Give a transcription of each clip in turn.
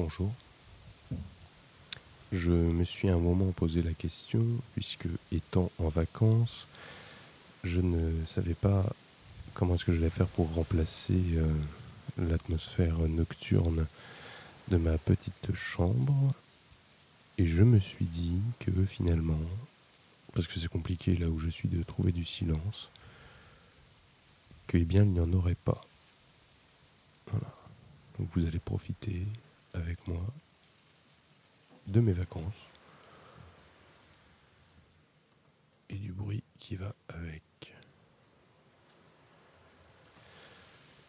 Bonjour. Je me suis un moment posé la question, puisque étant en vacances, je ne savais pas comment est-ce que j'allais faire pour remplacer euh, l'atmosphère nocturne de ma petite chambre. Et je me suis dit que finalement, parce que c'est compliqué là où je suis de trouver du silence, que eh bien il n'y en aurait pas. Voilà. Donc vous allez profiter avec moi de mes vacances et du bruit qui va avec.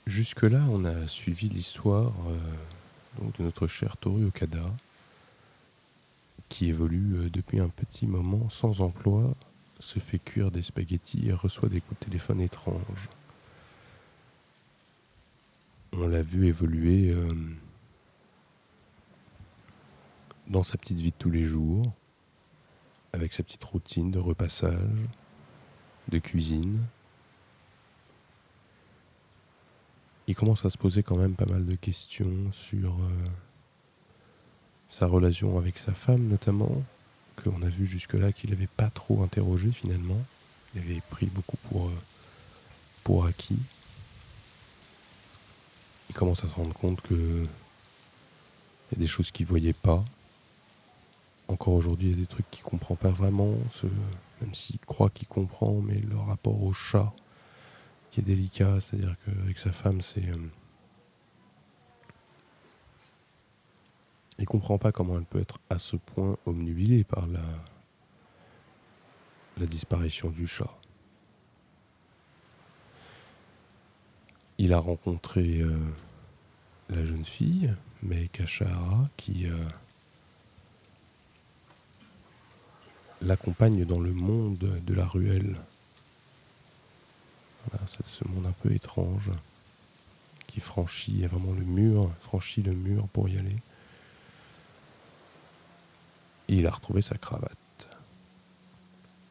Jusque-là, on a suivi l'histoire euh, de notre cher Toru Okada, qui évolue euh, depuis un petit moment sans emploi, se fait cuire des spaghettis et reçoit des coups de téléphone étranges. On l'a vu évoluer euh, dans sa petite vie de tous les jours, avec sa petite routine de repassage, de cuisine. Il commence à se poser quand même pas mal de questions sur euh, sa relation avec sa femme notamment, qu'on a vu jusque-là qu'il n'avait pas trop interrogé finalement. Il avait pris beaucoup pour, euh, pour acquis. Il commence à se rendre compte que il y a des choses qu'il ne voyait pas, encore aujourd'hui, il y a des trucs qu'il comprend pas vraiment, même s'il croit qu'il comprend, mais le rapport au chat qui est délicat, c'est-à-dire qu'avec sa femme, c'est. Euh, il comprend pas comment elle peut être à ce point omnubilée par la, la disparition du chat. Il a rencontré euh, la jeune fille, Meika qui. Euh, l'accompagne dans le monde de la ruelle. Voilà, c'est ce monde un peu étrange qui franchit vraiment le mur, franchit le mur pour y aller. Et il a retrouvé sa cravate.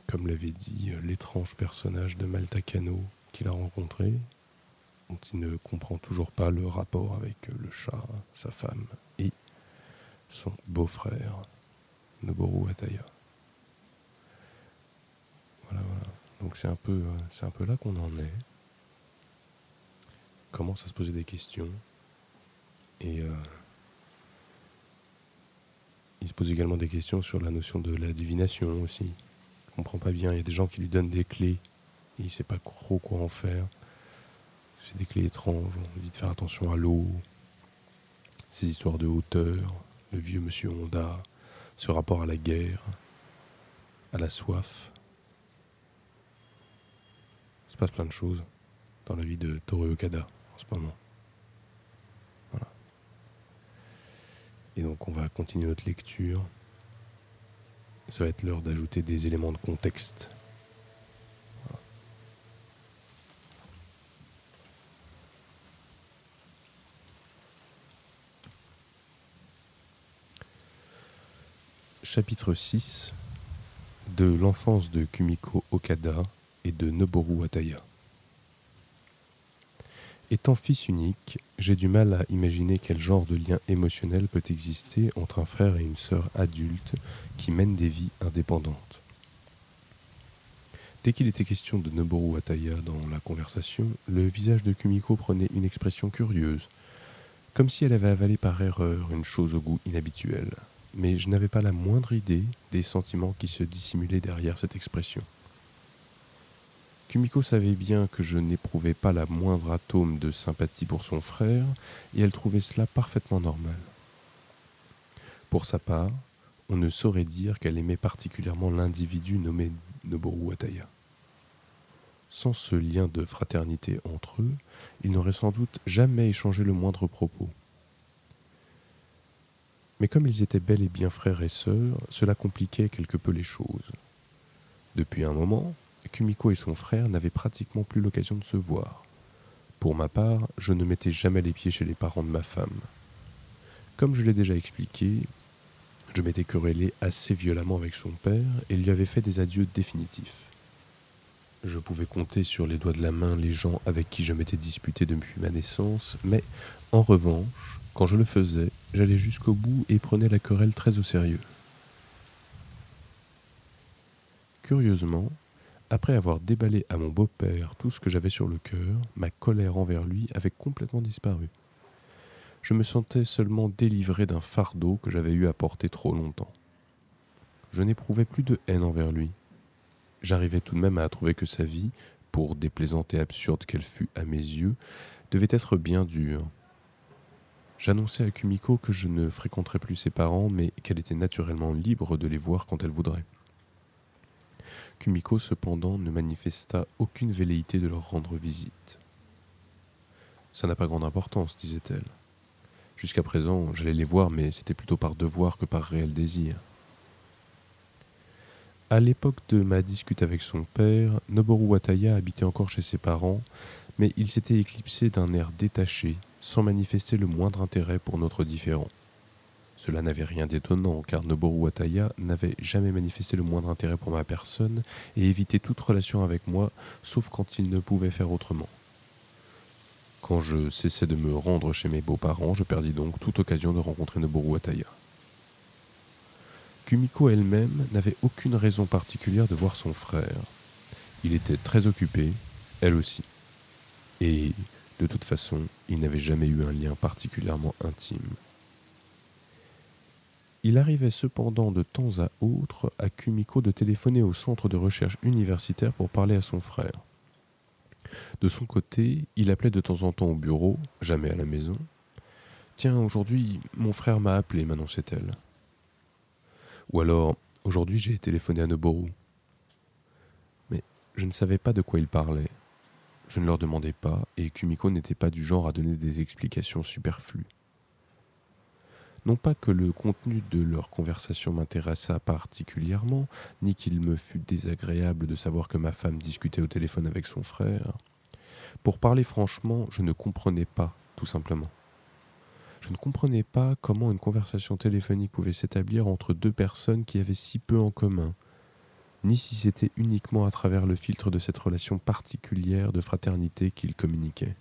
Comme l'avait dit l'étrange personnage de Maltacano qu'il a rencontré, dont il ne comprend toujours pas le rapport avec le chat, sa femme et son beau-frère, Noboru Ataya. Donc c'est un peu, euh, un peu là qu'on en est. Commence à se poser des questions. Et euh, il se pose également des questions sur la notion de la divination aussi. Il comprend pas bien. Il y a des gens qui lui donnent des clés et il ne sait pas trop quoi en faire. C'est des clés étranges. On lui dit de faire attention à l'eau, ces histoires de hauteur, le vieux monsieur Honda, ce rapport à la guerre, à la soif passe plein de choses dans la vie de Toru Okada en ce moment. Voilà. Et donc on va continuer notre lecture. Ça va être l'heure d'ajouter des éléments de contexte. Chapitre 6 de l'enfance de Kumiko Okada de Noboru Ataya. Étant fils unique, j'ai du mal à imaginer quel genre de lien émotionnel peut exister entre un frère et une sœur adulte qui mènent des vies indépendantes. Dès qu'il était question de Noboru Ataya dans la conversation, le visage de Kumiko prenait une expression curieuse, comme si elle avait avalé par erreur une chose au goût inhabituel. Mais je n'avais pas la moindre idée des sentiments qui se dissimulaient derrière cette expression. Kumiko savait bien que je n'éprouvais pas la moindre atome de sympathie pour son frère, et elle trouvait cela parfaitement normal. Pour sa part, on ne saurait dire qu'elle aimait particulièrement l'individu nommé Noboru Ataya. Sans ce lien de fraternité entre eux, ils n'auraient sans doute jamais échangé le moindre propos. Mais comme ils étaient bel et bien frères et sœurs, cela compliquait quelque peu les choses. Depuis un moment, Kumiko et son frère n'avaient pratiquement plus l'occasion de se voir. Pour ma part, je ne mettais jamais les pieds chez les parents de ma femme. Comme je l'ai déjà expliqué, je m'étais querellé assez violemment avec son père et lui avais fait des adieux définitifs. Je pouvais compter sur les doigts de la main les gens avec qui je m'étais disputé depuis ma naissance, mais en revanche, quand je le faisais, j'allais jusqu'au bout et prenais la querelle très au sérieux. Curieusement, après avoir déballé à mon beau-père tout ce que j'avais sur le cœur, ma colère envers lui avait complètement disparu. Je me sentais seulement délivré d'un fardeau que j'avais eu à porter trop longtemps. Je n'éprouvais plus de haine envers lui. J'arrivais tout de même à trouver que sa vie, pour déplaisante et absurde qu'elle fût à mes yeux, devait être bien dure. J'annonçais à Kumiko que je ne fréquenterais plus ses parents, mais qu'elle était naturellement libre de les voir quand elle voudrait. Kumiko, cependant, ne manifesta aucune velléité de leur rendre visite. Ça n'a pas grande importance, disait-elle. Jusqu'à présent, j'allais les voir, mais c'était plutôt par devoir que par réel désir. À l'époque de ma discute avec son père, Noboru Wataya habitait encore chez ses parents, mais il s'était éclipsé d'un air détaché, sans manifester le moindre intérêt pour notre différend. Cela n'avait rien d'étonnant, car Noboru Wataya n'avait jamais manifesté le moindre intérêt pour ma personne et évitait toute relation avec moi, sauf quand il ne pouvait faire autrement. Quand je cessai de me rendre chez mes beaux-parents, je perdis donc toute occasion de rencontrer Noboru Wataya. Kumiko elle-même n'avait aucune raison particulière de voir son frère. Il était très occupé, elle aussi. Et, de toute façon, il n'avait jamais eu un lien particulièrement intime. Il arrivait cependant de temps à autre à Kumiko de téléphoner au centre de recherche universitaire pour parler à son frère. De son côté, il appelait de temps en temps au bureau, jamais à la maison. Tiens, aujourd'hui, mon frère m'a appelé, m'annonçait-elle. Ou alors, aujourd'hui, j'ai téléphoné à Noboru. Mais je ne savais pas de quoi il parlait. Je ne leur demandais pas, et Kumiko n'était pas du genre à donner des explications superflues. Non pas que le contenu de leur conversation m'intéressât particulièrement, ni qu'il me fût désagréable de savoir que ma femme discutait au téléphone avec son frère. Pour parler franchement, je ne comprenais pas, tout simplement. Je ne comprenais pas comment une conversation téléphonique pouvait s'établir entre deux personnes qui avaient si peu en commun, ni si c'était uniquement à travers le filtre de cette relation particulière de fraternité qu'ils communiquaient.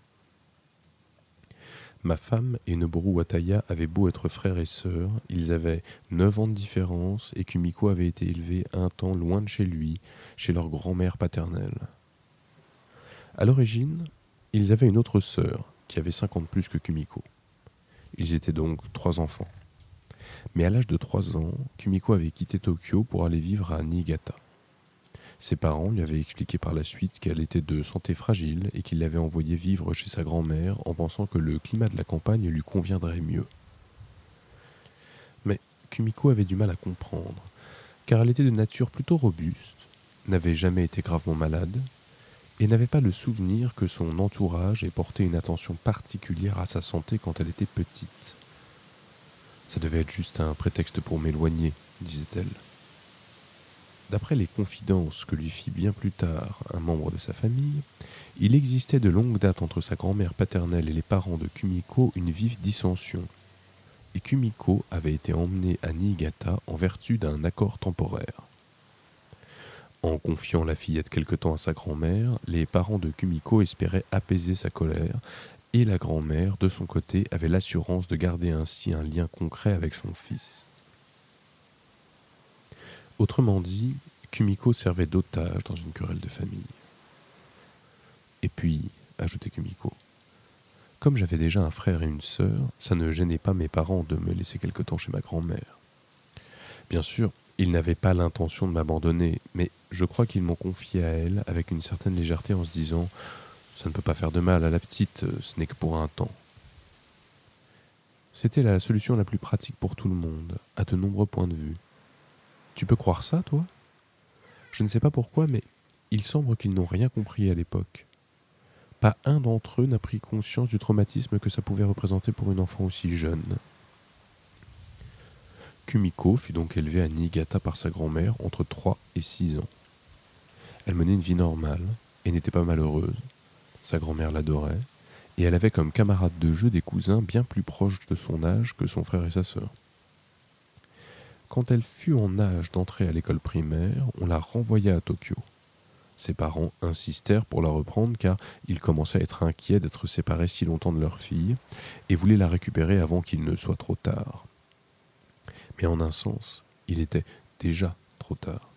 Ma femme et Noboru Wataya avaient beau être frères et sœurs, ils avaient neuf ans de différence et Kumiko avait été élevée un temps loin de chez lui, chez leur grand-mère paternelle. À l'origine, ils avaient une autre sœur qui avait cinq ans de plus que Kumiko. Ils étaient donc trois enfants. Mais à l'âge de trois ans, Kumiko avait quitté Tokyo pour aller vivre à Niigata. Ses parents lui avaient expliqué par la suite qu'elle était de santé fragile et qu'ils l'avaient envoyée vivre chez sa grand-mère en pensant que le climat de la campagne lui conviendrait mieux. Mais Kumiko avait du mal à comprendre, car elle était de nature plutôt robuste, n'avait jamais été gravement malade, et n'avait pas le souvenir que son entourage ait porté une attention particulière à sa santé quand elle était petite. Ça devait être juste un prétexte pour m'éloigner, disait-elle. D'après les confidences que lui fit bien plus tard un membre de sa famille, il existait de longue date entre sa grand-mère paternelle et les parents de Kumiko une vive dissension. Et Kumiko avait été emmenée à Niigata en vertu d'un accord temporaire. En confiant la fillette quelque temps à sa grand-mère, les parents de Kumiko espéraient apaiser sa colère, et la grand-mère, de son côté, avait l'assurance de garder ainsi un lien concret avec son fils. Autrement dit, Kumiko servait d'otage dans une querelle de famille. Et puis, ajoutait Kumiko, comme j'avais déjà un frère et une sœur, ça ne gênait pas mes parents de me laisser quelque temps chez ma grand-mère. Bien sûr, ils n'avaient pas l'intention de m'abandonner, mais je crois qu'ils m'ont confié à elle avec une certaine légèreté en se disant Ça ne peut pas faire de mal à la petite, ce n'est que pour un temps. C'était la solution la plus pratique pour tout le monde, à de nombreux points de vue. Tu peux croire ça, toi? Je ne sais pas pourquoi, mais il semble qu'ils n'ont rien compris à l'époque. Pas un d'entre eux n'a pris conscience du traumatisme que ça pouvait représenter pour une enfant aussi jeune. Kumiko fut donc élevée à Niigata par sa grand-mère entre 3 et 6 ans. Elle menait une vie normale et n'était pas malheureuse. Sa grand-mère l'adorait, et elle avait comme camarade de jeu des cousins bien plus proches de son âge que son frère et sa sœur. Quand elle fut en âge d'entrer à l'école primaire, on la renvoya à Tokyo. Ses parents insistèrent pour la reprendre car ils commençaient à être inquiets d'être séparés si longtemps de leur fille et voulaient la récupérer avant qu'il ne soit trop tard. Mais en un sens, il était déjà trop tard.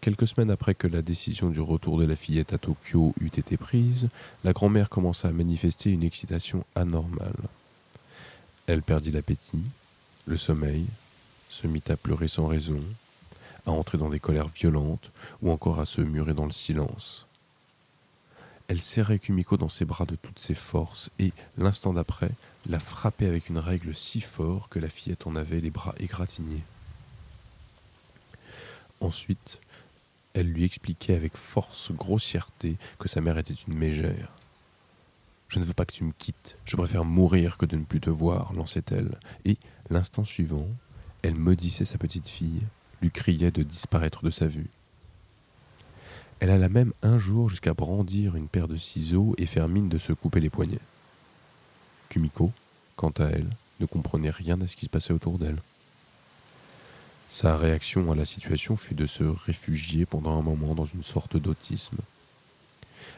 Quelques semaines après que la décision du retour de la fillette à Tokyo eut été prise, la grand-mère commença à manifester une excitation anormale. Elle perdit l'appétit, le sommeil, se mit à pleurer sans raison, à entrer dans des colères violentes ou encore à se murer dans le silence. Elle serrait Kumiko dans ses bras de toutes ses forces et, l'instant d'après, la frappait avec une règle si fort que la fillette en avait les bras égratignés. Ensuite, elle lui expliquait avec force grossièreté que sa mère était une mégère. Je ne veux pas que tu me quittes, je préfère mourir que de ne plus te voir, lançait-elle, et, l'instant suivant, elle maudissait sa petite fille, lui criait de disparaître de sa vue. Elle alla même un jour jusqu'à brandir une paire de ciseaux et faire mine de se couper les poignets. Kumiko, quant à elle, ne comprenait rien à ce qui se passait autour d'elle. Sa réaction à la situation fut de se réfugier pendant un moment dans une sorte d'autisme.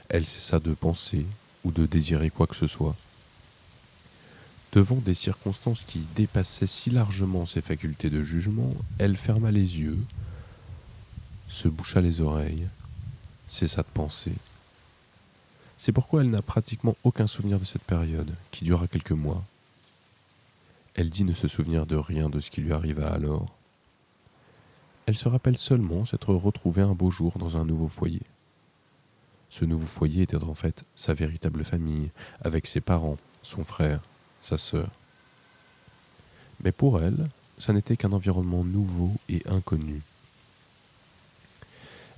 Elle cessa de penser ou de désirer quoi que ce soit. Devant des circonstances qui dépassaient si largement ses facultés de jugement, elle ferma les yeux, se boucha les oreilles, cessa de penser. C'est pourquoi elle n'a pratiquement aucun souvenir de cette période, qui dura quelques mois. Elle dit ne se souvenir de rien de ce qui lui arriva alors. Elle se rappelle seulement s'être retrouvée un beau jour dans un nouveau foyer. Ce nouveau foyer était en fait sa véritable famille, avec ses parents, son frère, sa sœur. Mais pour elle, ça n'était qu'un environnement nouveau et inconnu.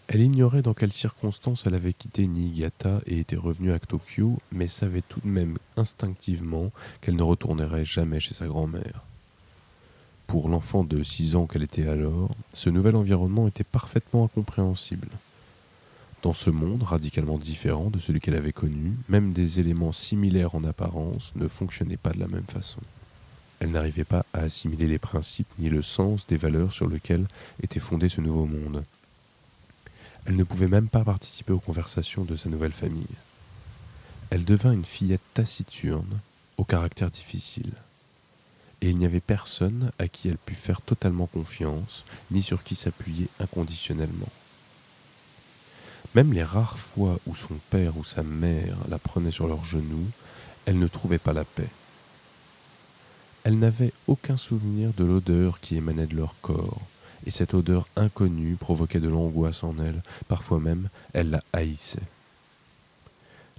Elle ignorait dans quelles circonstances elle avait quitté Niigata et était revenue à Tokyo, mais savait tout de même instinctivement qu'elle ne retournerait jamais chez sa grand-mère. Pour l'enfant de six ans qu'elle était alors, ce nouvel environnement était parfaitement incompréhensible. Dans ce monde radicalement différent de celui qu'elle avait connu, même des éléments similaires en apparence ne fonctionnaient pas de la même façon. Elle n'arrivait pas à assimiler les principes ni le sens des valeurs sur lesquelles était fondé ce nouveau monde. Elle ne pouvait même pas participer aux conversations de sa nouvelle famille. Elle devint une fillette taciturne, au caractère difficile. Et il n'y avait personne à qui elle pût faire totalement confiance, ni sur qui s'appuyer inconditionnellement. Même les rares fois où son père ou sa mère la prenaient sur leurs genoux, elle ne trouvait pas la paix. Elle n'avait aucun souvenir de l'odeur qui émanait de leur corps, et cette odeur inconnue provoquait de l'angoisse en elle, parfois même elle la haïssait.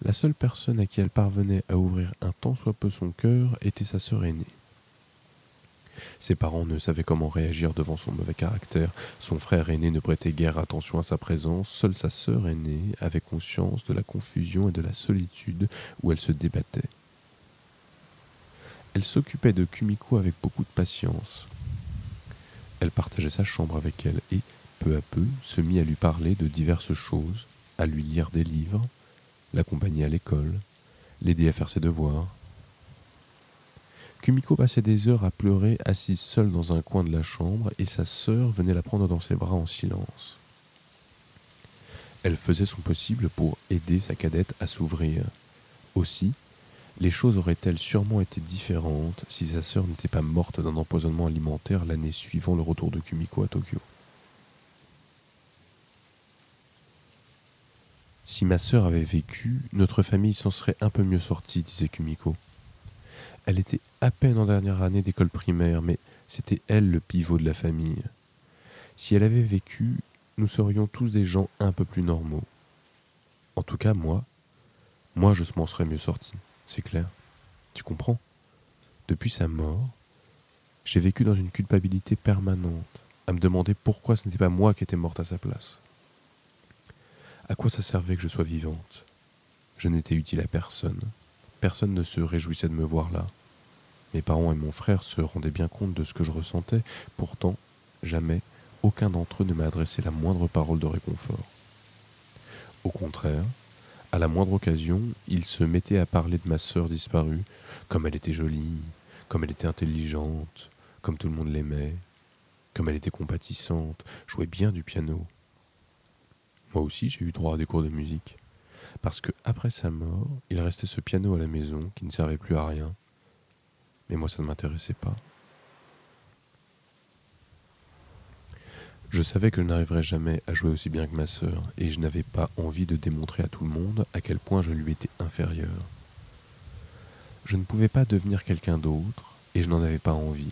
La seule personne à qui elle parvenait à ouvrir un tant soit peu son cœur était sa sœur aînée. Ses parents ne savaient comment réagir devant son mauvais caractère. Son frère aîné ne prêtait guère attention à sa présence. Seule sa sœur aînée avait conscience de la confusion et de la solitude où elle se débattait. Elle s'occupait de Kumiko avec beaucoup de patience. Elle partageait sa chambre avec elle et, peu à peu, se mit à lui parler de diverses choses, à lui lire des livres, l'accompagner à l'école, l'aider à faire ses devoirs, Kumiko passait des heures à pleurer assise seule dans un coin de la chambre et sa sœur venait la prendre dans ses bras en silence. Elle faisait son possible pour aider sa cadette à s'ouvrir. Aussi, les choses auraient-elles sûrement été différentes si sa sœur n'était pas morte d'un empoisonnement alimentaire l'année suivant le retour de Kumiko à Tokyo. Si ma sœur avait vécu, notre famille s'en serait un peu mieux sortie, disait Kumiko. Elle était à peine en dernière année d'école primaire, mais c'était elle le pivot de la famille. Si elle avait vécu, nous serions tous des gens un peu plus normaux. En tout cas, moi, moi je m'en serais mieux sorti, c'est clair. Tu comprends? Depuis sa mort, j'ai vécu dans une culpabilité permanente, à me demander pourquoi ce n'était pas moi qui étais morte à sa place. À quoi ça servait que je sois vivante? Je n'étais utile à personne. Personne ne se réjouissait de me voir là. Mes parents et mon frère se rendaient bien compte de ce que je ressentais, pourtant, jamais aucun d'entre eux ne m'a adressé la moindre parole de réconfort. Au contraire, à la moindre occasion, ils se mettaient à parler de ma sœur disparue, comme elle était jolie, comme elle était intelligente, comme tout le monde l'aimait, comme elle était compatissante, jouait bien du piano. Moi aussi, j'ai eu droit à des cours de musique. Parce que après sa mort, il restait ce piano à la maison qui ne servait plus à rien. Mais moi, ça ne m'intéressait pas. Je savais que je n'arriverais jamais à jouer aussi bien que ma sœur, et je n'avais pas envie de démontrer à tout le monde à quel point je lui étais inférieur. Je ne pouvais pas devenir quelqu'un d'autre, et je n'en avais pas envie.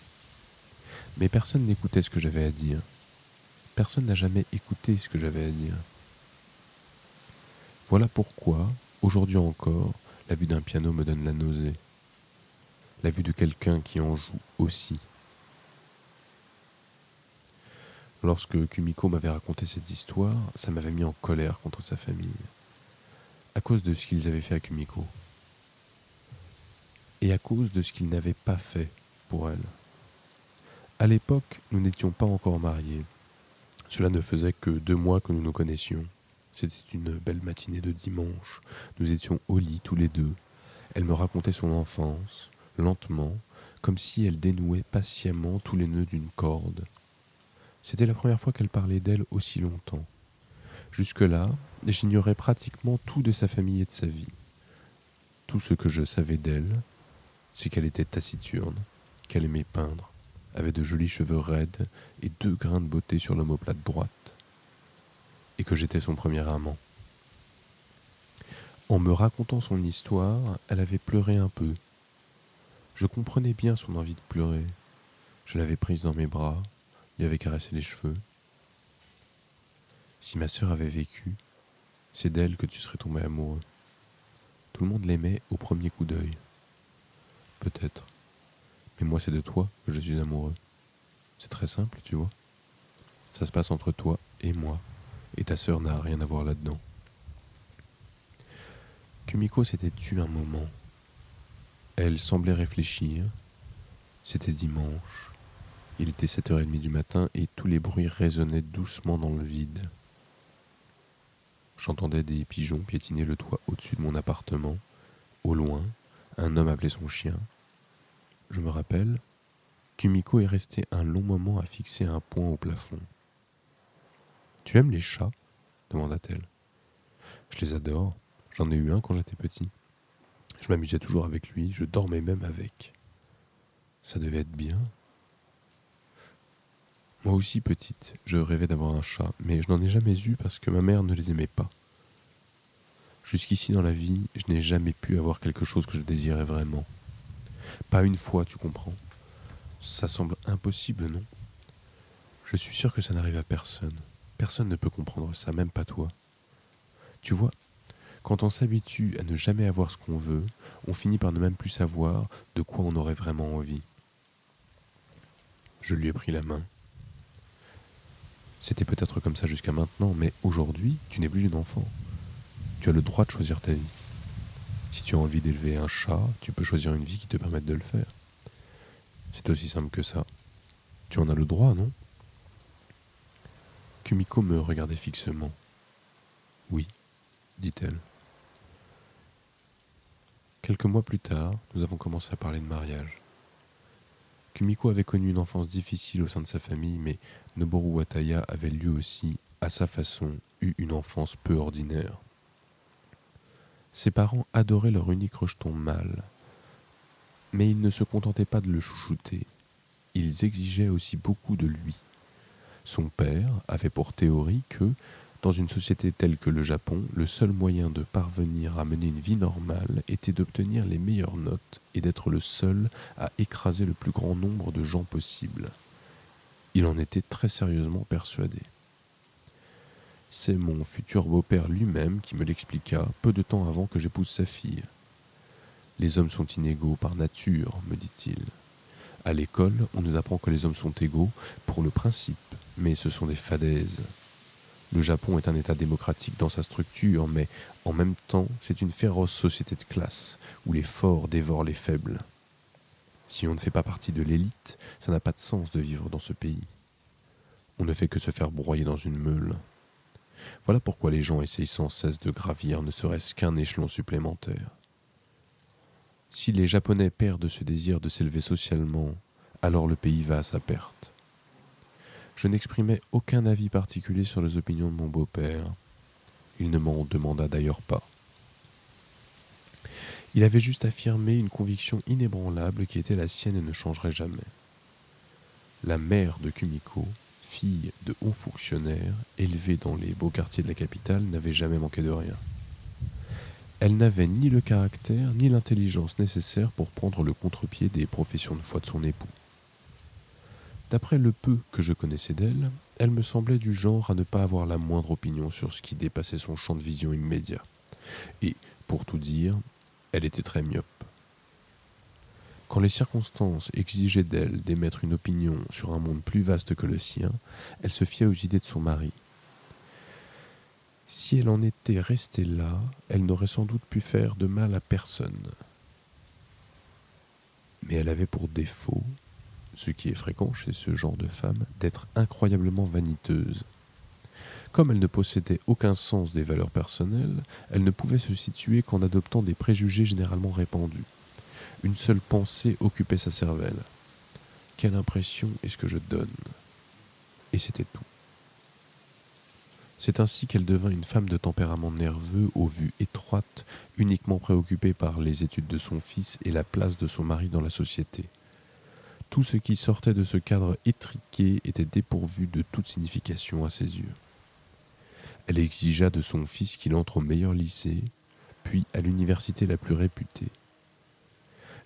Mais personne n'écoutait ce que j'avais à dire. Personne n'a jamais écouté ce que j'avais à dire. Voilà pourquoi, aujourd'hui encore, la vue d'un piano me donne la nausée. La vue de quelqu'un qui en joue aussi. Lorsque Kumiko m'avait raconté cette histoire, ça m'avait mis en colère contre sa famille, à cause de ce qu'ils avaient fait à Kumiko, et à cause de ce qu'ils n'avaient pas fait pour elle. À l'époque, nous n'étions pas encore mariés. Cela ne faisait que deux mois que nous nous connaissions. C'était une belle matinée de dimanche. Nous étions au lit tous les deux. Elle me racontait son enfance, lentement, comme si elle dénouait patiemment tous les nœuds d'une corde. C'était la première fois qu'elle parlait d'elle aussi longtemps. Jusque-là, j'ignorais pratiquement tout de sa famille et de sa vie. Tout ce que je savais d'elle, c'est qu'elle était taciturne, qu'elle aimait peindre, avait de jolis cheveux raides et deux grains de beauté sur l'omoplate droite, et que j'étais son premier amant. En me racontant son histoire, elle avait pleuré un peu. Je comprenais bien son envie de pleurer. Je l'avais prise dans mes bras, lui avait caressé les cheveux. Si ma sœur avait vécu, c'est d'elle que tu serais tombé amoureux. Tout le monde l'aimait au premier coup d'œil. Peut-être. Mais moi, c'est de toi que je suis amoureux. C'est très simple, tu vois. Ça se passe entre toi et moi, et ta sœur n'a rien à voir là-dedans. Kumiko s'était tue un moment. Elle semblait réfléchir. C'était dimanche. Il était 7h30 du matin et tous les bruits résonnaient doucement dans le vide. J'entendais des pigeons piétiner le toit au-dessus de mon appartement. Au loin, un homme appelait son chien. Je me rappelle, Kumiko est restée un long moment à fixer un point au plafond. Tu aimes les chats demanda-t-elle. Je les adore. J'en ai eu un quand j'étais petit. Je m'amusais toujours avec lui, je dormais même avec. Ça devait être bien, moi aussi petite, je rêvais d'avoir un chat, mais je n'en ai jamais eu parce que ma mère ne les aimait pas. Jusqu'ici dans la vie, je n'ai jamais pu avoir quelque chose que je désirais vraiment. Pas une fois, tu comprends. Ça semble impossible, non? Je suis sûr que ça n'arrive à personne. Personne ne peut comprendre ça, même pas toi. Tu vois, quand on s'habitue à ne jamais avoir ce qu'on veut, on finit par ne même plus savoir de quoi on aurait vraiment envie. Je lui ai pris la main. C'était peut-être comme ça jusqu'à maintenant, mais aujourd'hui, tu n'es plus une enfant. Tu as le droit de choisir ta vie. Si tu as envie d'élever un chat, tu peux choisir une vie qui te permette de le faire. C'est aussi simple que ça. Tu en as le droit, non? Kumiko me regardait fixement. Oui, dit-elle. Quelques mois plus tard, nous avons commencé à parler de mariage. Kumiko avait connu une enfance difficile au sein de sa famille, mais Noboru Wataya avait lui aussi, à sa façon, eu une enfance peu ordinaire. Ses parents adoraient leur unique rejeton mâle, mais ils ne se contentaient pas de le chouchouter, ils exigeaient aussi beaucoup de lui. Son père avait pour théorie que, dans une société telle que le Japon, le seul moyen de parvenir à mener une vie normale était d'obtenir les meilleures notes et d'être le seul à écraser le plus grand nombre de gens possible. Il en était très sérieusement persuadé. C'est mon futur beau-père lui-même qui me l'expliqua peu de temps avant que j'épouse sa fille. Les hommes sont inégaux par nature, me dit-il. À l'école, on nous apprend que les hommes sont égaux pour le principe, mais ce sont des fadaises. Le Japon est un État démocratique dans sa structure, mais en même temps, c'est une féroce société de classe, où les forts dévorent les faibles. Si on ne fait pas partie de l'élite, ça n'a pas de sens de vivre dans ce pays. On ne fait que se faire broyer dans une meule. Voilà pourquoi les gens essayent sans cesse de gravir ne serait-ce qu'un échelon supplémentaire. Si les Japonais perdent ce désir de s'élever socialement, alors le pays va à sa perte. Je n'exprimais aucun avis particulier sur les opinions de mon beau-père. Il ne m'en demanda d'ailleurs pas. Il avait juste affirmé une conviction inébranlable qui était la sienne et ne changerait jamais. La mère de Kumiko, fille de haut fonctionnaire, élevée dans les beaux quartiers de la capitale, n'avait jamais manqué de rien. Elle n'avait ni le caractère ni l'intelligence nécessaires pour prendre le contre-pied des professions de foi de son époux. D'après le peu que je connaissais d'elle, elle me semblait du genre à ne pas avoir la moindre opinion sur ce qui dépassait son champ de vision immédiat. Et, pour tout dire, elle était très myope. Quand les circonstances exigeaient d'elle d'émettre une opinion sur un monde plus vaste que le sien, elle se fiait aux idées de son mari. Si elle en était restée là, elle n'aurait sans doute pu faire de mal à personne. Mais elle avait pour défaut, ce qui est fréquent chez ce genre de femme, d'être incroyablement vaniteuse. Comme elle ne possédait aucun sens des valeurs personnelles, elle ne pouvait se situer qu'en adoptant des préjugés généralement répandus. Une seule pensée occupait sa cervelle. Quelle impression est-ce que je donne Et c'était tout. C'est ainsi qu'elle devint une femme de tempérament nerveux, aux vues étroites, uniquement préoccupée par les études de son fils et la place de son mari dans la société. Tout ce qui sortait de ce cadre étriqué était dépourvu de toute signification à ses yeux. Elle exigea de son fils qu'il entre au meilleur lycée, puis à l'université la plus réputée.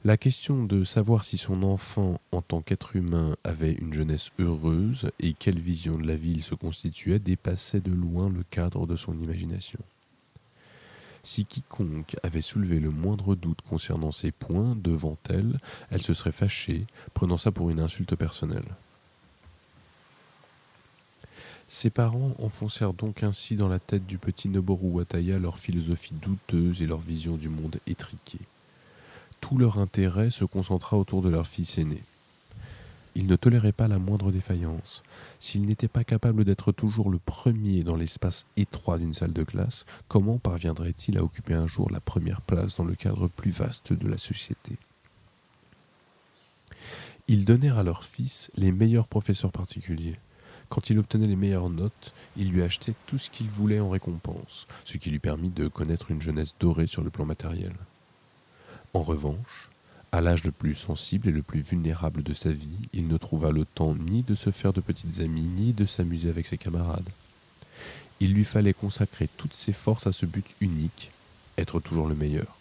La question de savoir si son enfant, en tant qu'être humain, avait une jeunesse heureuse et quelle vision de la vie il se constituait dépassait de loin le cadre de son imagination. Si quiconque avait soulevé le moindre doute concernant ces points devant elle, elle se serait fâchée, prenant ça pour une insulte personnelle. Ses parents enfoncèrent donc ainsi dans la tête du petit Noboru Wataya leur philosophie douteuse et leur vision du monde étriquée. Tout leur intérêt se concentra autour de leur fils aîné. Ils ne toléraient pas la moindre défaillance. S'il n'était pas capable d'être toujours le premier dans l'espace étroit d'une salle de classe, comment parviendrait-il à occuper un jour la première place dans le cadre plus vaste de la société? Ils donnèrent à leur fils les meilleurs professeurs particuliers. Quand il obtenait les meilleures notes, il lui achetait tout ce qu'il voulait en récompense, ce qui lui permit de connaître une jeunesse dorée sur le plan matériel. En revanche, à l'âge le plus sensible et le plus vulnérable de sa vie, il ne trouva le temps ni de se faire de petites amies, ni de s'amuser avec ses camarades. Il lui fallait consacrer toutes ses forces à ce but unique, être toujours le meilleur.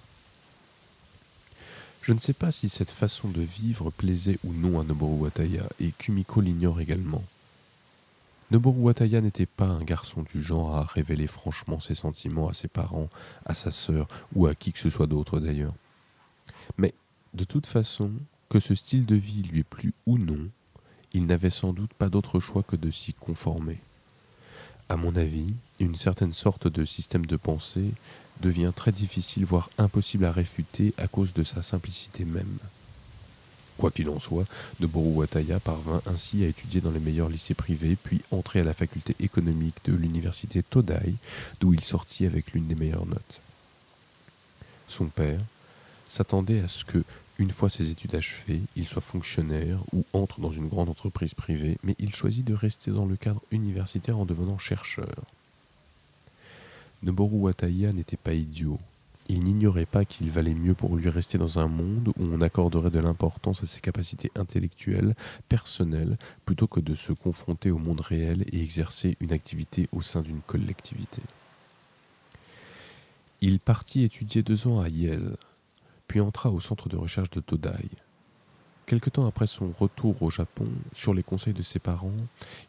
Je ne sais pas si cette façon de vivre plaisait ou non à Noboru Wataya, et Kumiko l'ignore également. Noboru Wataya n'était pas un garçon du genre à révéler franchement ses sentiments à ses parents, à sa sœur ou à qui que ce soit d'autre d'ailleurs. Mais de toute façon, que ce style de vie lui ait plu ou non, il n'avait sans doute pas d'autre choix que de s'y conformer. À mon avis, une certaine sorte de système de pensée devient très difficile, voire impossible à réfuter à cause de sa simplicité même. Quoi qu'il en soit, Noboru Wataya parvint ainsi à étudier dans les meilleurs lycées privés, puis entrer à la faculté économique de l'université Todai, d'où il sortit avec l'une des meilleures notes. Son père s'attendait à ce que, une fois ses études achevées, il soit fonctionnaire ou entre dans une grande entreprise privée, mais il choisit de rester dans le cadre universitaire en devenant chercheur. Noboru Wataya n'était pas idiot, il n'ignorait pas qu'il valait mieux pour lui rester dans un monde où on accorderait de l'importance à ses capacités intellectuelles, personnelles, plutôt que de se confronter au monde réel et exercer une activité au sein d'une collectivité. Il partit étudier deux ans à Yale, puis entra au centre de recherche de Todai. Quelque temps après son retour au Japon, sur les conseils de ses parents,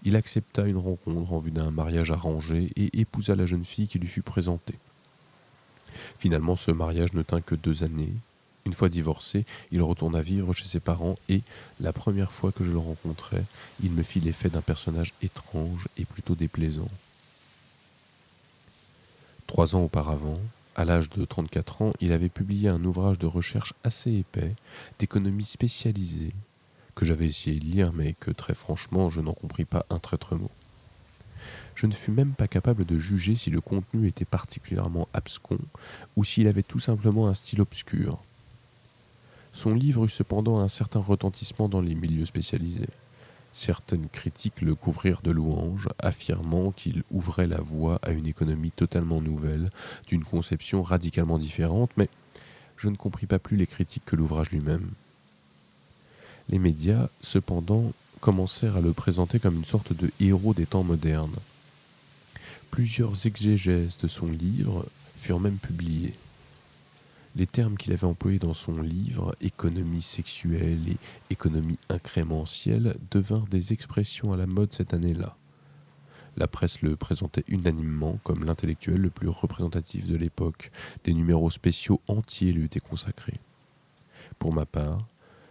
il accepta une rencontre en vue d'un mariage arrangé et épousa la jeune fille qui lui fut présentée. Finalement, ce mariage ne tint que deux années. Une fois divorcé, il retourna vivre chez ses parents et, la première fois que je le rencontrai, il me fit l'effet d'un personnage étrange et plutôt déplaisant. Trois ans auparavant, à l'âge de 34 ans, il avait publié un ouvrage de recherche assez épais, d'économie spécialisée, que j'avais essayé de lire mais que très franchement je n'en compris pas un traître mot je ne fus même pas capable de juger si le contenu était particulièrement abscon ou s'il avait tout simplement un style obscur. Son livre eut cependant un certain retentissement dans les milieux spécialisés. Certaines critiques le couvrirent de louanges, affirmant qu'il ouvrait la voie à une économie totalement nouvelle, d'une conception radicalement différente, mais je ne compris pas plus les critiques que l'ouvrage lui-même. Les médias, cependant, commencèrent à le présenter comme une sorte de héros des temps modernes. Plusieurs exégèses de son livre furent même publiées. Les termes qu'il avait employés dans son livre, économie sexuelle et économie incrémentielle, devinrent des expressions à la mode cette année-là. La presse le présentait unanimement comme l'intellectuel le plus représentatif de l'époque. Des numéros spéciaux entiers lui étaient consacrés. Pour ma part,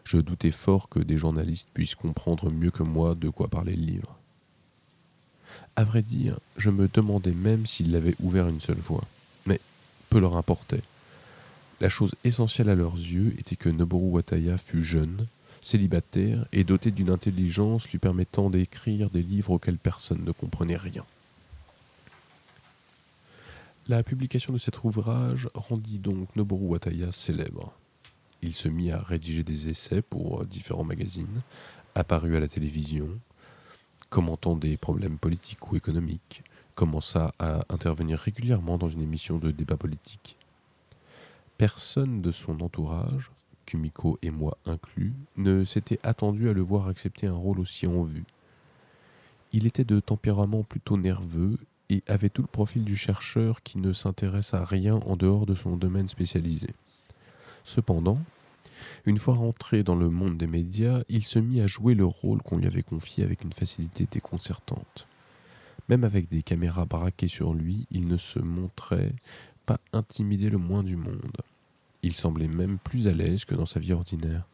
je doutais fort que des journalistes puissent comprendre mieux que moi de quoi parlait le livre. À vrai dire, je me demandais même s'il l'avait ouvert une seule fois. Mais peu leur importait. La chose essentielle à leurs yeux était que Noboru Wataya fût jeune, célibataire et doté d'une intelligence lui permettant d'écrire des livres auxquels personne ne comprenait rien. La publication de cet ouvrage rendit donc Noboru Wataya célèbre. Il se mit à rédiger des essais pour différents magazines, apparus à la télévision, commentant des problèmes politiques ou économiques, commença à intervenir régulièrement dans une émission de débat politique. Personne de son entourage, Kumiko et moi inclus, ne s'était attendu à le voir accepter un rôle aussi en vue. Il était de tempérament plutôt nerveux et avait tout le profil du chercheur qui ne s'intéresse à rien en dehors de son domaine spécialisé. Cependant, une fois rentré dans le monde des médias, il se mit à jouer le rôle qu'on lui avait confié avec une facilité déconcertante. Même avec des caméras braquées sur lui, il ne se montrait intimidé le moins du monde. Il semblait même plus à l'aise que dans sa vie ordinaire.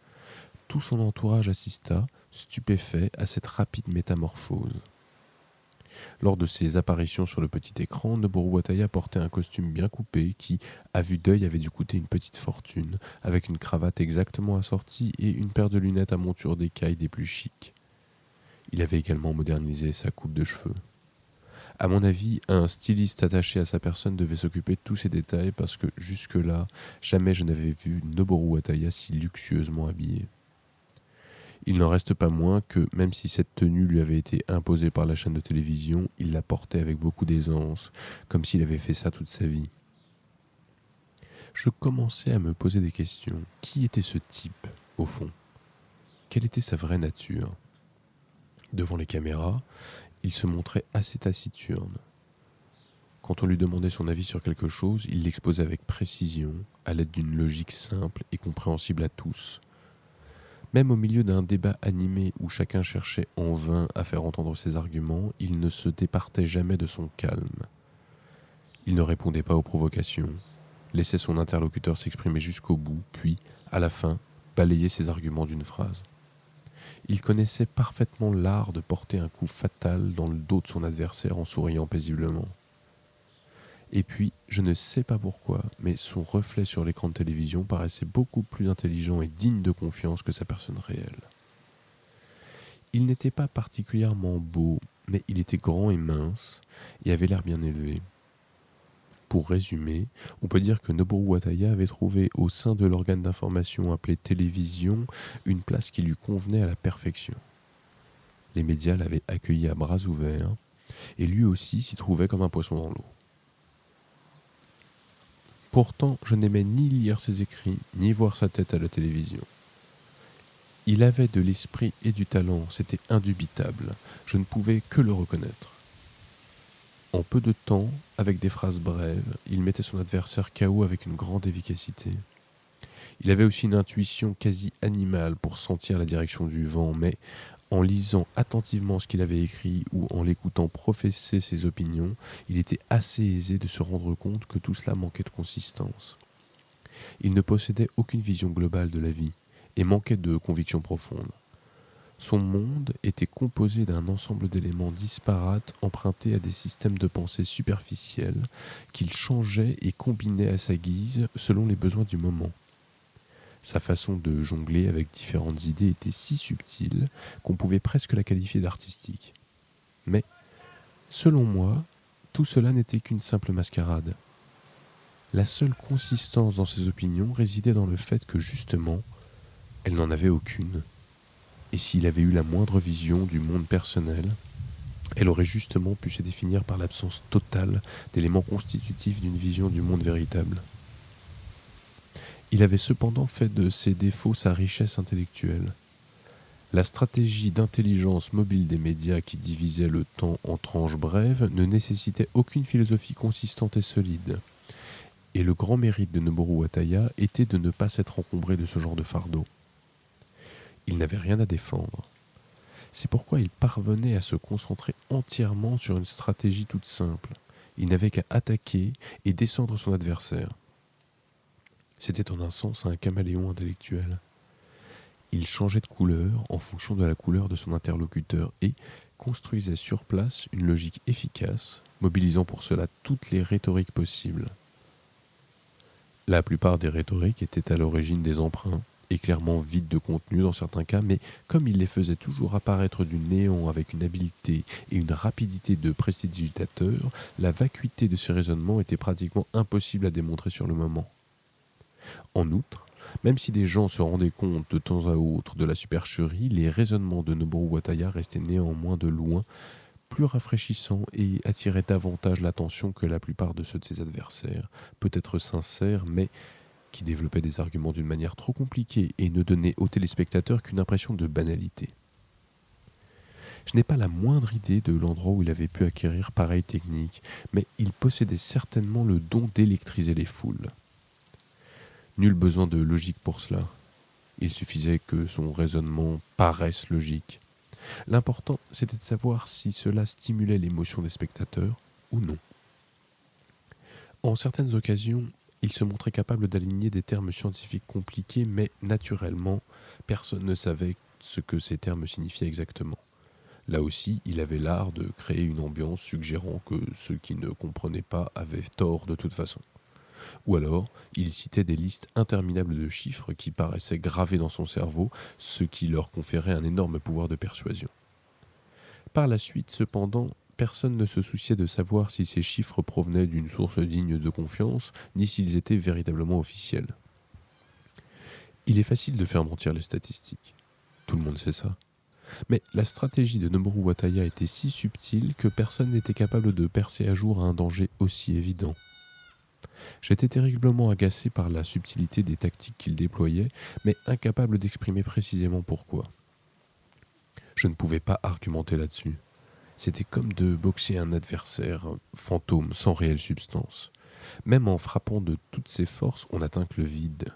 Tout son entourage assista, stupéfait, à cette rapide métamorphose. Lors de ses apparitions sur le petit écran, Noboru Wataya portait un costume bien coupé qui, à vue d'œil, avait dû coûter une petite fortune, avec une cravate exactement assortie et une paire de lunettes à monture d'écaille des plus chics. Il avait également modernisé sa coupe de cheveux. À mon avis, un styliste attaché à sa personne devait s'occuper de tous ces détails parce que jusque-là, jamais je n'avais vu Noboru Wataya si luxueusement habillé. Il n'en reste pas moins que, même si cette tenue lui avait été imposée par la chaîne de télévision, il la portait avec beaucoup d'aisance, comme s'il avait fait ça toute sa vie. Je commençais à me poser des questions. Qui était ce type, au fond? Quelle était sa vraie nature? Devant les caméras, il se montrait assez taciturne. Quand on lui demandait son avis sur quelque chose, il l'exposait avec précision, à l'aide d'une logique simple et compréhensible à tous, même au milieu d'un débat animé où chacun cherchait en vain à faire entendre ses arguments, il ne se départait jamais de son calme. Il ne répondait pas aux provocations, laissait son interlocuteur s'exprimer jusqu'au bout, puis, à la fin, balayait ses arguments d'une phrase. Il connaissait parfaitement l'art de porter un coup fatal dans le dos de son adversaire en souriant paisiblement. Et puis, je ne sais pas pourquoi, mais son reflet sur l'écran de télévision paraissait beaucoup plus intelligent et digne de confiance que sa personne réelle. Il n'était pas particulièrement beau, mais il était grand et mince, et avait l'air bien élevé. Pour résumer, on peut dire que Noboru Wataya avait trouvé au sein de l'organe d'information appelé télévision une place qui lui convenait à la perfection. Les médias l'avaient accueilli à bras ouverts, et lui aussi s'y trouvait comme un poisson dans l'eau. Pourtant, je n'aimais ni lire ses écrits, ni voir sa tête à la télévision. Il avait de l'esprit et du talent, c'était indubitable, je ne pouvais que le reconnaître. En peu de temps, avec des phrases brèves, il mettait son adversaire KO avec une grande efficacité. Il avait aussi une intuition quasi animale pour sentir la direction du vent, mais en lisant attentivement ce qu'il avait écrit ou en l'écoutant professer ses opinions, il était assez aisé de se rendre compte que tout cela manquait de consistance. Il ne possédait aucune vision globale de la vie et manquait de conviction profonde. Son monde était composé d'un ensemble d'éléments disparates empruntés à des systèmes de pensée superficiels qu'il changeait et combinait à sa guise selon les besoins du moment. Sa façon de jongler avec différentes idées était si subtile qu'on pouvait presque la qualifier d'artistique. Mais, selon moi, tout cela n'était qu'une simple mascarade. La seule consistance dans ses opinions résidait dans le fait que justement, elle n'en avait aucune. Et s'il avait eu la moindre vision du monde personnel, elle aurait justement pu se définir par l'absence totale d'éléments constitutifs d'une vision du monde véritable. Il avait cependant fait de ses défauts sa richesse intellectuelle. La stratégie d'intelligence mobile des médias qui divisait le temps en tranches brèves ne nécessitait aucune philosophie consistante et solide. Et le grand mérite de Noboru Wataya était de ne pas s'être encombré de ce genre de fardeau. Il n'avait rien à défendre. C'est pourquoi il parvenait à se concentrer entièrement sur une stratégie toute simple. Il n'avait qu'à attaquer et descendre son adversaire. C'était en un sens un caméléon intellectuel. Il changeait de couleur en fonction de la couleur de son interlocuteur et construisait sur place une logique efficace, mobilisant pour cela toutes les rhétoriques possibles. La plupart des rhétoriques étaient à l'origine des emprunts, clairement vides de contenu dans certains cas, mais comme il les faisait toujours apparaître du néant avec une habileté et une rapidité de prestidigitateur, la vacuité de ses raisonnements était pratiquement impossible à démontrer sur le moment. En outre, même si des gens se rendaient compte de temps à autre de la supercherie, les raisonnements de Noboru Wataya restaient néanmoins de loin plus rafraîchissants et attiraient davantage l'attention que la plupart de ceux de ses adversaires, peut-être sincères, mais qui développait des arguments d'une manière trop compliquée et ne donnait aux téléspectateurs qu'une impression de banalité. Je n'ai pas la moindre idée de l'endroit où il avait pu acquérir pareille technique, mais il possédait certainement le don d'électriser les foules. Nul besoin de logique pour cela. Il suffisait que son raisonnement paraisse logique. L'important, c'était de savoir si cela stimulait l'émotion des spectateurs ou non. En certaines occasions, il se montrait capable d'aligner des termes scientifiques compliqués, mais naturellement, personne ne savait ce que ces termes signifiaient exactement. Là aussi, il avait l'art de créer une ambiance suggérant que ceux qui ne comprenaient pas avaient tort de toute façon. Ou alors, il citait des listes interminables de chiffres qui paraissaient gravés dans son cerveau, ce qui leur conférait un énorme pouvoir de persuasion. Par la suite, cependant, personne ne se souciait de savoir si ces chiffres provenaient d'une source digne de confiance, ni s'ils étaient véritablement officiels. Il est facile de faire mentir les statistiques. Tout le monde sait ça. Mais la stratégie de Noboru Wataya était si subtile que personne n'était capable de percer à jour un danger aussi évident. J'étais terriblement agacé par la subtilité des tactiques qu'il déployait, mais incapable d'exprimer précisément pourquoi. Je ne pouvais pas argumenter là-dessus. C'était comme de boxer un adversaire fantôme sans réelle substance. Même en frappant de toutes ses forces, on n'atteint que le vide.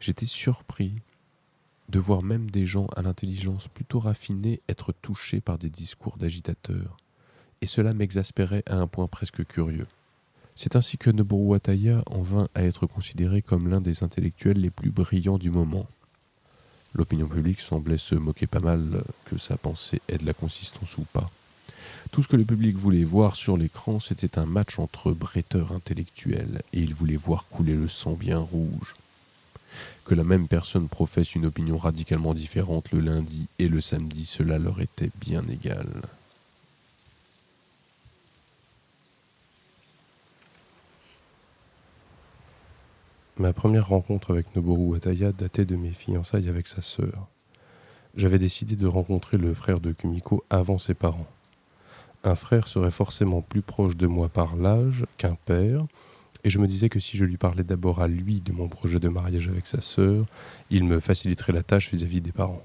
J'étais surpris de voir même des gens à l'intelligence plutôt raffinée être touchés par des discours d'agitateurs, et cela m'exaspérait à un point presque curieux. C'est ainsi que Noboru Wataya en vint à être considéré comme l'un des intellectuels les plus brillants du moment. L'opinion publique semblait se moquer pas mal que sa pensée ait de la consistance ou pas. Tout ce que le public voulait voir sur l'écran, c'était un match entre bretteurs intellectuels, et il voulait voir couler le sang bien rouge. Que la même personne professe une opinion radicalement différente le lundi et le samedi, cela leur était bien égal. Ma première rencontre avec Noboru Wataya datait de mes fiançailles avec sa sœur. J'avais décidé de rencontrer le frère de Kumiko avant ses parents. Un frère serait forcément plus proche de moi par l'âge qu'un père, et je me disais que si je lui parlais d'abord à lui de mon projet de mariage avec sa sœur, il me faciliterait la tâche vis-à-vis des parents.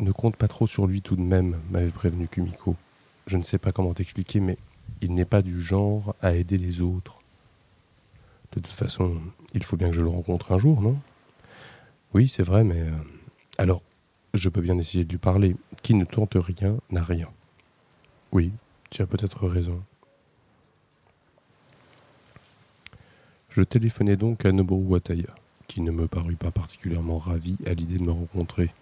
Ne compte pas trop sur lui tout de même, m'avait prévenu Kumiko. Je ne sais pas comment t'expliquer, mais il n'est pas du genre à aider les autres. De toute façon, il faut bien que je le rencontre un jour, non? Oui, c'est vrai, mais... Euh, alors, je peux bien essayer de lui parler. Qui ne tente rien n'a rien. Oui, tu as peut-être raison. Je téléphonai donc à Noboru Wataya, qui ne me parut pas particulièrement ravi à l'idée de me rencontrer.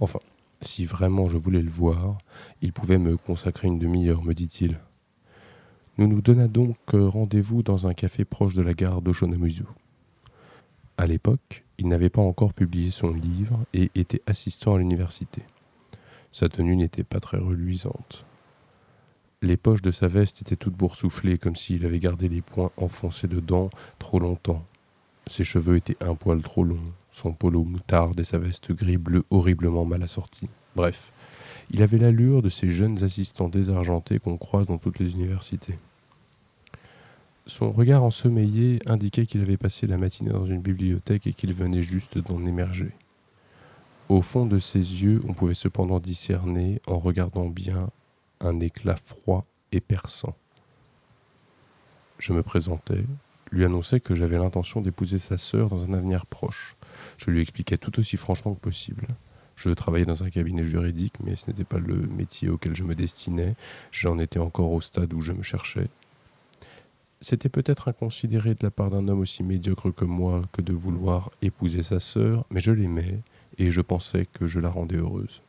Enfin, si vraiment je voulais le voir, il pouvait me consacrer une demi-heure, me dit-il. Nous nous donna donc euh, rendez-vous dans un café proche de la gare d'Oshonamuzu. À l'époque, il n'avait pas encore publié son livre et était assistant à l'université. Sa tenue n'était pas très reluisante. Les poches de sa veste étaient toutes boursouflées comme s'il avait gardé les poings enfoncés dedans trop longtemps. Ses cheveux étaient un poil trop longs, son polo moutarde et sa veste gris-bleu horriblement mal assortie. Bref, il avait l'allure de ces jeunes assistants désargentés qu'on croise dans toutes les universités. Son regard ensommeillé indiquait qu'il avait passé la matinée dans une bibliothèque et qu'il venait juste d'en émerger. Au fond de ses yeux, on pouvait cependant discerner, en regardant bien, un éclat froid et perçant. Je me présentais, lui annonçais que j'avais l'intention d'épouser sa sœur dans un avenir proche. Je lui expliquais tout aussi franchement que possible. Je travaillais dans un cabinet juridique, mais ce n'était pas le métier auquel je me destinais. J'en étais encore au stade où je me cherchais. C'était peut-être inconsidéré de la part d'un homme aussi médiocre que moi que de vouloir épouser sa sœur, mais je l'aimais et je pensais que je la rendais heureuse.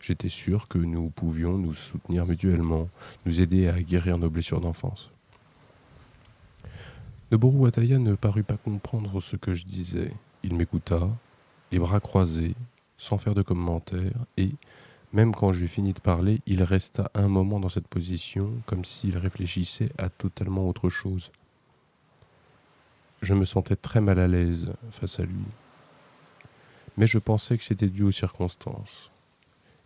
J'étais sûr que nous pouvions nous soutenir mutuellement, nous aider à guérir nos blessures d'enfance. Noboru Ataya ne parut pas comprendre ce que je disais. Il m'écouta, les bras croisés, sans faire de commentaires, et, même quand j'eus fini de parler, il resta un moment dans cette position, comme s'il réfléchissait à totalement autre chose. Je me sentais très mal à l'aise face à lui. Mais je pensais que c'était dû aux circonstances.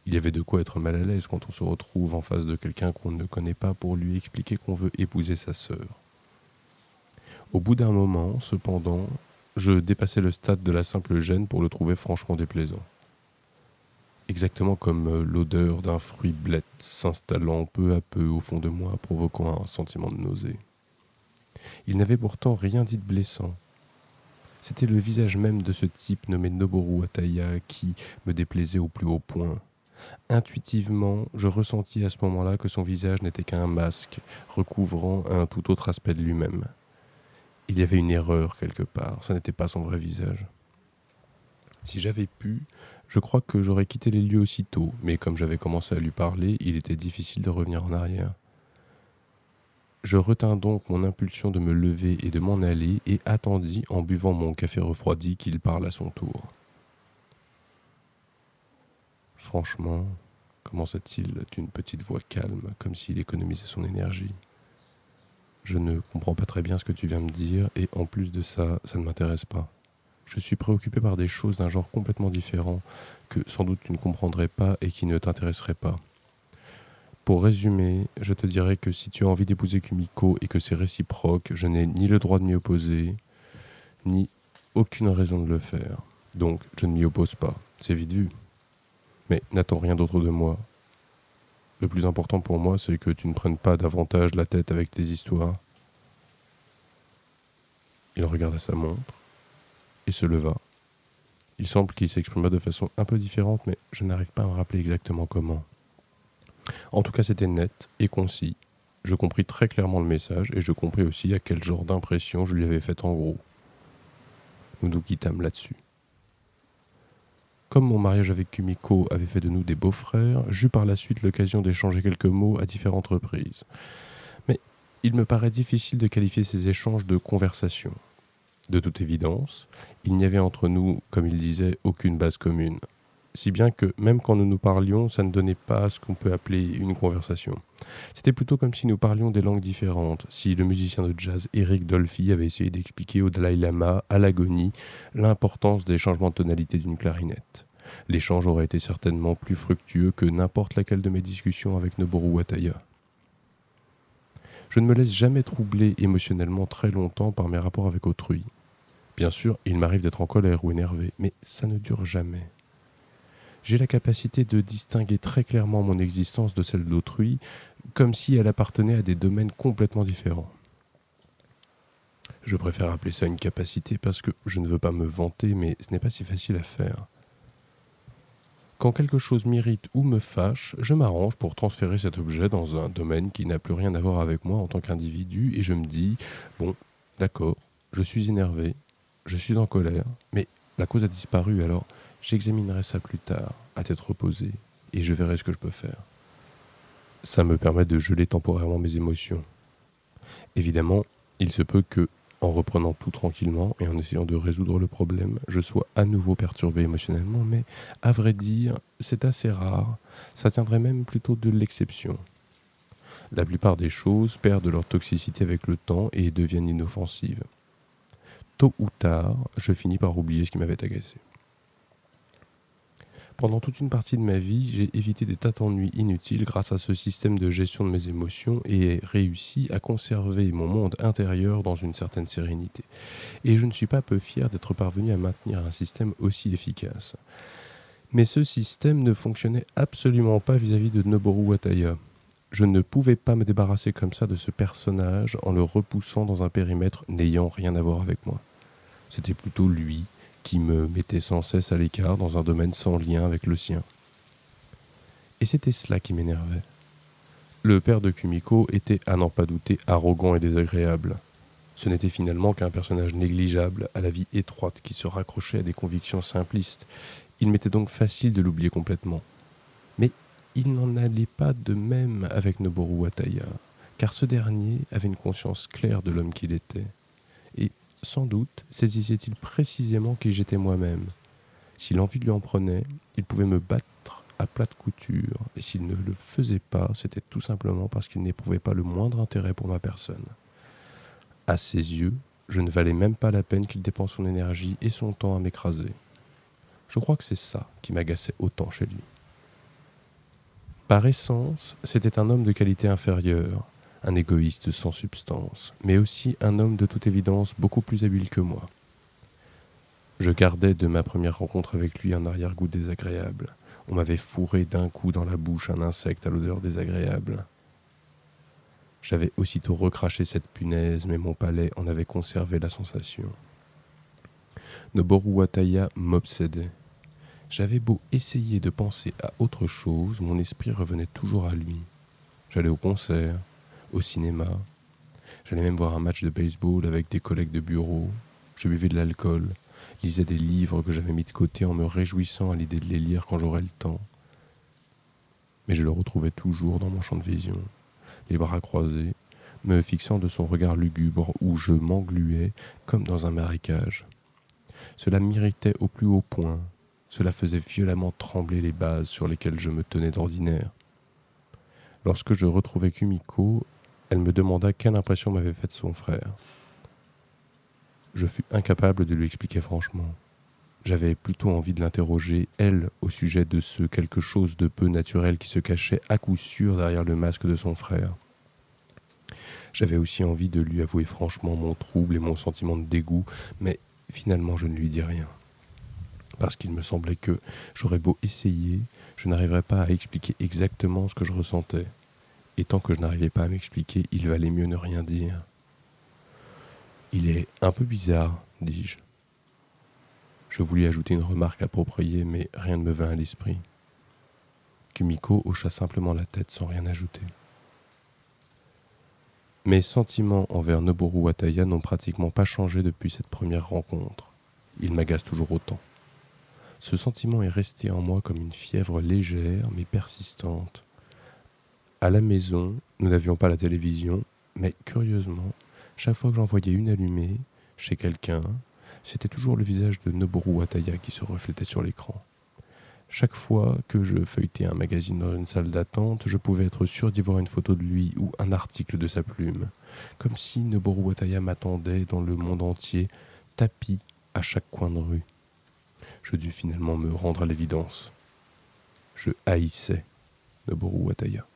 Il y avait de quoi être mal à l'aise quand on se retrouve en face de quelqu'un qu'on ne connaît pas pour lui expliquer qu'on veut épouser sa sœur. Au bout d'un moment, cependant, je dépassais le stade de la simple gêne pour le trouver franchement déplaisant exactement comme euh, l'odeur d'un fruit blette s'installant peu à peu au fond de moi, provoquant un sentiment de nausée. Il n'avait pourtant rien dit de blessant. C'était le visage même de ce type nommé Noboru Ataya qui me déplaisait au plus haut point. Intuitivement, je ressentis à ce moment-là que son visage n'était qu'un masque, recouvrant un tout autre aspect de lui-même. Il y avait une erreur quelque part, ça n'était pas son vrai visage. Si j'avais pu, je crois que j'aurais quitté les lieux aussitôt, mais comme j'avais commencé à lui parler, il était difficile de revenir en arrière. Je retins donc mon impulsion de me lever et de m'en aller et attendis en buvant mon café refroidi qu'il parle à son tour. Franchement, commença-t-il d'une petite voix calme, comme s'il économisait son énergie? Je ne comprends pas très bien ce que tu viens me dire, et en plus de ça, ça ne m'intéresse pas je suis préoccupé par des choses d'un genre complètement différent que sans doute tu ne comprendrais pas et qui ne t'intéresseraient pas. Pour résumer, je te dirais que si tu as envie d'épouser Kumiko et que c'est réciproque, je n'ai ni le droit de m'y opposer, ni aucune raison de le faire. Donc, je ne m'y oppose pas. C'est vite vu. Mais n'attends rien d'autre de moi. Le plus important pour moi, c'est que tu ne prennes pas davantage la tête avec tes histoires. Il regarda sa montre et se leva. Il semble qu'il s'exprima de façon un peu différente, mais je n'arrive pas à me rappeler exactement comment. En tout cas, c'était net et concis. Je compris très clairement le message et je compris aussi à quel genre d'impression je lui avais faite en gros. Nous nous quittâmes là-dessus. Comme mon mariage avec Kumiko avait fait de nous des beaux-frères, j'eus par la suite l'occasion d'échanger quelques mots à différentes reprises. Mais il me paraît difficile de qualifier ces échanges de conversation. De toute évidence, il n'y avait entre nous, comme il disait, aucune base commune. Si bien que même quand nous nous parlions, ça ne donnait pas ce qu'on peut appeler une conversation. C'était plutôt comme si nous parlions des langues différentes, si le musicien de jazz Eric Dolphy avait essayé d'expliquer au Dalai Lama, à l'agonie, l'importance des changements de tonalité d'une clarinette. L'échange aurait été certainement plus fructueux que n'importe laquelle de mes discussions avec Noboru Wataya. Je ne me laisse jamais troubler émotionnellement très longtemps par mes rapports avec autrui. Bien sûr, il m'arrive d'être en colère ou énervé, mais ça ne dure jamais. J'ai la capacité de distinguer très clairement mon existence de celle d'autrui, comme si elle appartenait à des domaines complètement différents. Je préfère appeler ça une capacité parce que je ne veux pas me vanter, mais ce n'est pas si facile à faire. Quand quelque chose m'irrite ou me fâche, je m'arrange pour transférer cet objet dans un domaine qui n'a plus rien à voir avec moi en tant qu'individu et je me dis, bon, d'accord, je suis énervé, je suis en colère, mais la cause a disparu, alors j'examinerai ça plus tard, à tête reposée, et je verrai ce que je peux faire. Ça me permet de geler temporairement mes émotions. Évidemment, il se peut que, en reprenant tout tranquillement et en essayant de résoudre le problème, je sois à nouveau perturbé émotionnellement, mais à vrai dire, c'est assez rare, ça tiendrait même plutôt de l'exception. La plupart des choses perdent leur toxicité avec le temps et deviennent inoffensives tôt ou tard, je finis par oublier ce qui m'avait agacé. Pendant toute une partie de ma vie, j'ai évité des tas d'ennuis inutiles grâce à ce système de gestion de mes émotions et ai réussi à conserver mon monde intérieur dans une certaine sérénité. Et je ne suis pas peu fier d'être parvenu à maintenir un système aussi efficace. Mais ce système ne fonctionnait absolument pas vis-à-vis de Noboru Wataya. Je ne pouvais pas me débarrasser comme ça de ce personnage en le repoussant dans un périmètre n'ayant rien à voir avec moi. C'était plutôt lui qui me mettait sans cesse à l'écart dans un domaine sans lien avec le sien. Et c'était cela qui m'énervait. Le père de Kumiko était, à n'en pas douter, arrogant et désagréable. Ce n'était finalement qu'un personnage négligeable, à la vie étroite, qui se raccrochait à des convictions simplistes. Il m'était donc facile de l'oublier complètement. Il n'en allait pas de même avec Noboru Wataya, car ce dernier avait une conscience claire de l'homme qu'il était. Et sans doute saisissait-il précisément qui j'étais moi-même. Si l'envie lui en prenait, il pouvait me battre à plate couture, et s'il ne le faisait pas, c'était tout simplement parce qu'il n'éprouvait pas le moindre intérêt pour ma personne. À ses yeux, je ne valais même pas la peine qu'il dépense son énergie et son temps à m'écraser. Je crois que c'est ça qui m'agaçait autant chez lui. Par essence, c'était un homme de qualité inférieure, un égoïste sans substance, mais aussi un homme de toute évidence beaucoup plus habile que moi. Je gardais de ma première rencontre avec lui un arrière-goût désagréable. On m'avait fourré d'un coup dans la bouche un insecte à l'odeur désagréable. J'avais aussitôt recraché cette punaise, mais mon palais en avait conservé la sensation. Noboru Wataya m'obsédait. J'avais beau essayer de penser à autre chose, mon esprit revenait toujours à lui. J'allais au concert, au cinéma. J'allais même voir un match de baseball avec des collègues de bureau. Je buvais de l'alcool, lisais des livres que j'avais mis de côté en me réjouissant à l'idée de les lire quand j'aurais le temps. Mais je le retrouvais toujours dans mon champ de vision, les bras croisés, me fixant de son regard lugubre où je m'engluais comme dans un marécage. Cela m'irritait au plus haut point, cela faisait violemment trembler les bases sur lesquelles je me tenais d'ordinaire. Lorsque je retrouvais Kumiko, elle me demanda quelle impression m'avait faite son frère. Je fus incapable de lui expliquer franchement. J'avais plutôt envie de l'interroger, elle, au sujet de ce quelque chose de peu naturel qui se cachait à coup sûr derrière le masque de son frère. J'avais aussi envie de lui avouer franchement mon trouble et mon sentiment de dégoût, mais finalement je ne lui dis rien. Parce qu'il me semblait que j'aurais beau essayer, je n'arriverais pas à expliquer exactement ce que je ressentais et tant que je n'arrivais pas à m'expliquer, il valait mieux ne rien dire. Il est un peu bizarre, dis-je. Je voulus ajouter une remarque appropriée, mais rien ne me vint à l'esprit. Kumiko hocha simplement la tête sans rien ajouter. Mes sentiments envers Noboru Wataya n'ont pratiquement pas changé depuis cette première rencontre. Il m'agace toujours autant. Ce sentiment est resté en moi comme une fièvre légère mais persistante, à la maison, nous n'avions pas la télévision, mais curieusement, chaque fois que j'en voyais une allumée, chez quelqu'un, c'était toujours le visage de Noboru Wataya qui se reflétait sur l'écran. Chaque fois que je feuilletais un magazine dans une salle d'attente, je pouvais être sûr d'y voir une photo de lui ou un article de sa plume, comme si Noboru Wataya m'attendait dans le monde entier, tapis à chaque coin de rue. Je dus finalement me rendre à l'évidence. Je haïssais Noboru Wataya.